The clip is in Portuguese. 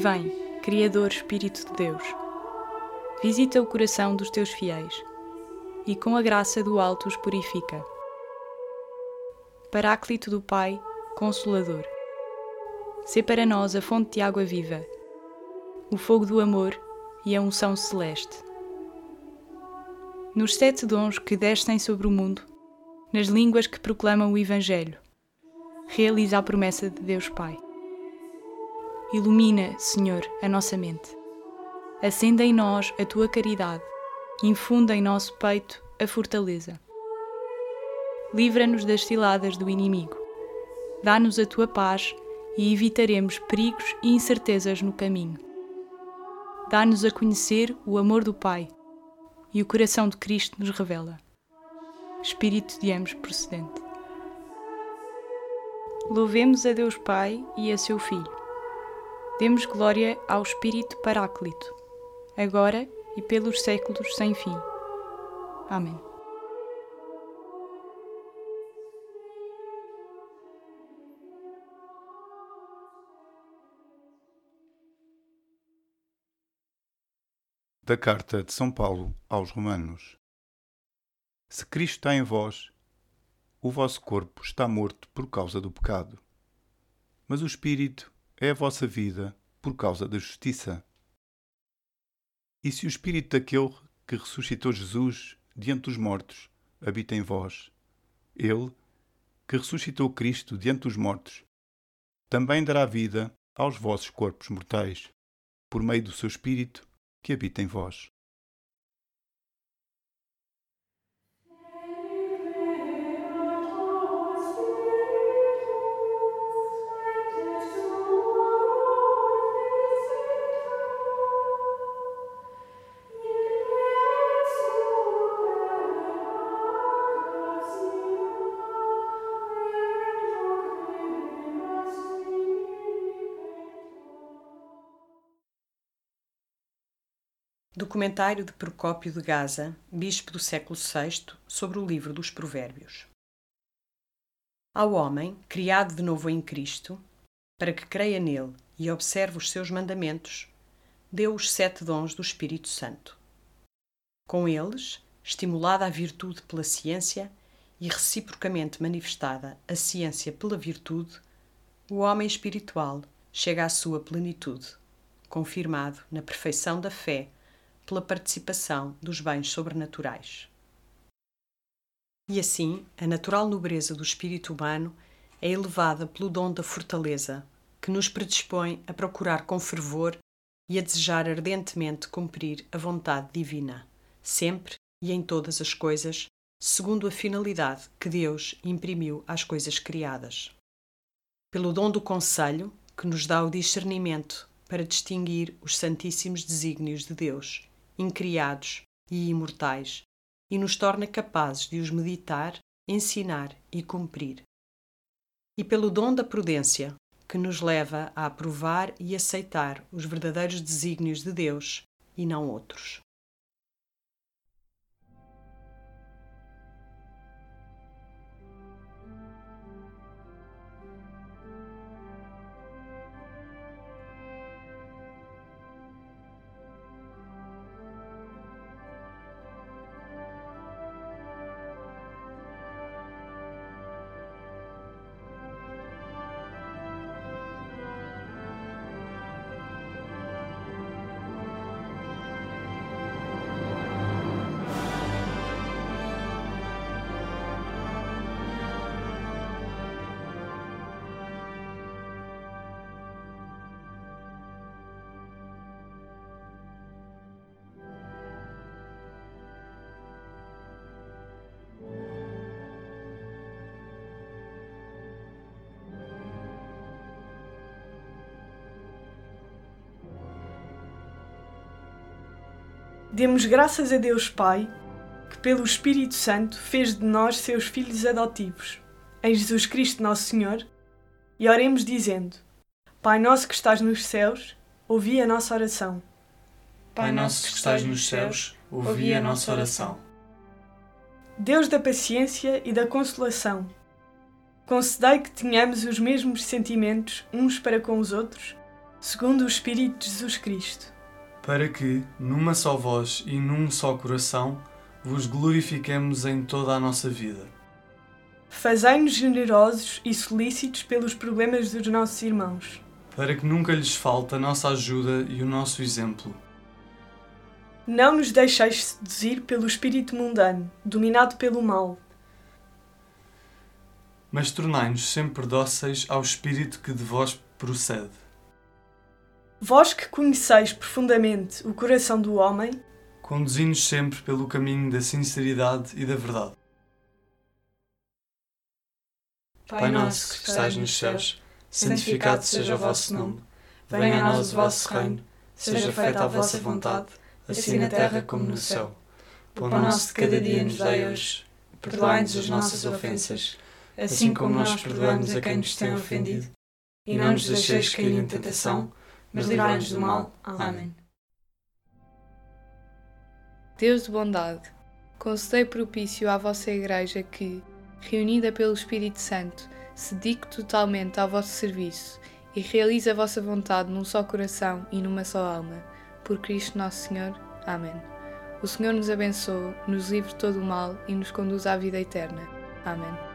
Vem, Criador Espírito de Deus, visita o coração dos teus fiéis e com a graça do alto os purifica. Paráclito do Pai, Consolador, sê para nós a fonte de água viva, o fogo do amor e a unção celeste. Nos sete dons que descem sobre o mundo, nas línguas que proclamam o Evangelho, realiza a promessa de Deus Pai. Ilumina, Senhor, a nossa mente. Acenda em nós a tua caridade, infunda em nosso peito a fortaleza. Livra-nos das ciladas do inimigo. Dá-nos a tua paz e evitaremos perigos e incertezas no caminho. Dá-nos a conhecer o amor do Pai e o coração de Cristo nos revela. Espírito de ambos procedente. Louvemos a Deus Pai e a seu Filho. Demos glória ao Espírito Paráclito, agora e pelos séculos sem fim. Amém. Da Carta de São Paulo aos Romanos. Se Cristo está em vós, o vosso corpo está morto por causa do pecado, mas o Espírito é a vossa vida por causa da justiça. E se o Espírito daquele que ressuscitou Jesus diante dos mortos habita em vós, ele, que ressuscitou Cristo diante dos mortos, também dará vida aos vossos corpos mortais, por meio do seu Espírito que habita em vós. Documentário de Procópio de Gaza, bispo do século VI, sobre o livro dos Provérbios. Ao homem, criado de novo em Cristo, para que creia nele e observe os seus mandamentos, deu os sete dons do Espírito Santo. Com eles, estimulada a virtude pela ciência e reciprocamente manifestada a ciência pela virtude, o homem espiritual chega à sua plenitude, confirmado na perfeição da fé pela participação dos bens sobrenaturais. E assim, a natural nobreza do espírito humano é elevada pelo dom da fortaleza, que nos predispõe a procurar com fervor e a desejar ardentemente cumprir a vontade divina, sempre e em todas as coisas, segundo a finalidade que Deus imprimiu às coisas criadas. Pelo dom do conselho, que nos dá o discernimento para distinguir os santíssimos desígnios de Deus incriados e imortais, e nos torna capazes de os meditar, ensinar e cumprir. E pelo dom da prudência, que nos leva a aprovar e aceitar os verdadeiros desígnios de Deus e não outros. Demos graças a Deus Pai, que pelo Espírito Santo fez de nós seus filhos adotivos, em Jesus Cristo nosso Senhor, e oremos dizendo: Pai nosso que estás nos céus, ouvi a nossa oração. Pai nosso que estás nos céus, ouvi a nossa oração. Deus da paciência e da consolação, concedei que tenhamos os mesmos sentimentos uns para com os outros segundo o Espírito de Jesus Cristo, para que, numa só voz e num só coração, vos glorifiquemos em toda a nossa vida. Fazei-nos generosos e solícitos pelos problemas dos nossos irmãos, para que nunca lhes falte a nossa ajuda e o nosso exemplo. Não nos deixeis seduzir pelo espírito mundano, dominado pelo mal, mas tornai-nos sempre dóceis ao espírito que de vós procede. Vós que conheceis profundamente o coração do homem, conduzi-nos sempre pelo caminho da sinceridade e da verdade. Pai nosso que estais nos céus, santificado seja o vosso nome. Venha a nós o vosso reino. Seja feita a vossa vontade, assim na terra como no céu. O pão nosso de cada dia nos dai hoje. Perdoai-nos as nossas ofensas, assim como nós perdoamos a quem nos tem ofendido. E não nos deixeis cair em tentação, mas livrai-nos do mal. Amém. Deus de bondade, concedei propício à vossa Igreja que, reunida pelo Espírito Santo, se dedique totalmente ao vosso serviço e realize a vossa vontade num só coração e numa só alma. Por Cristo Nosso Senhor. Amém. O Senhor nos abençoe, nos livre de todo o mal e nos conduz à vida eterna. Amém.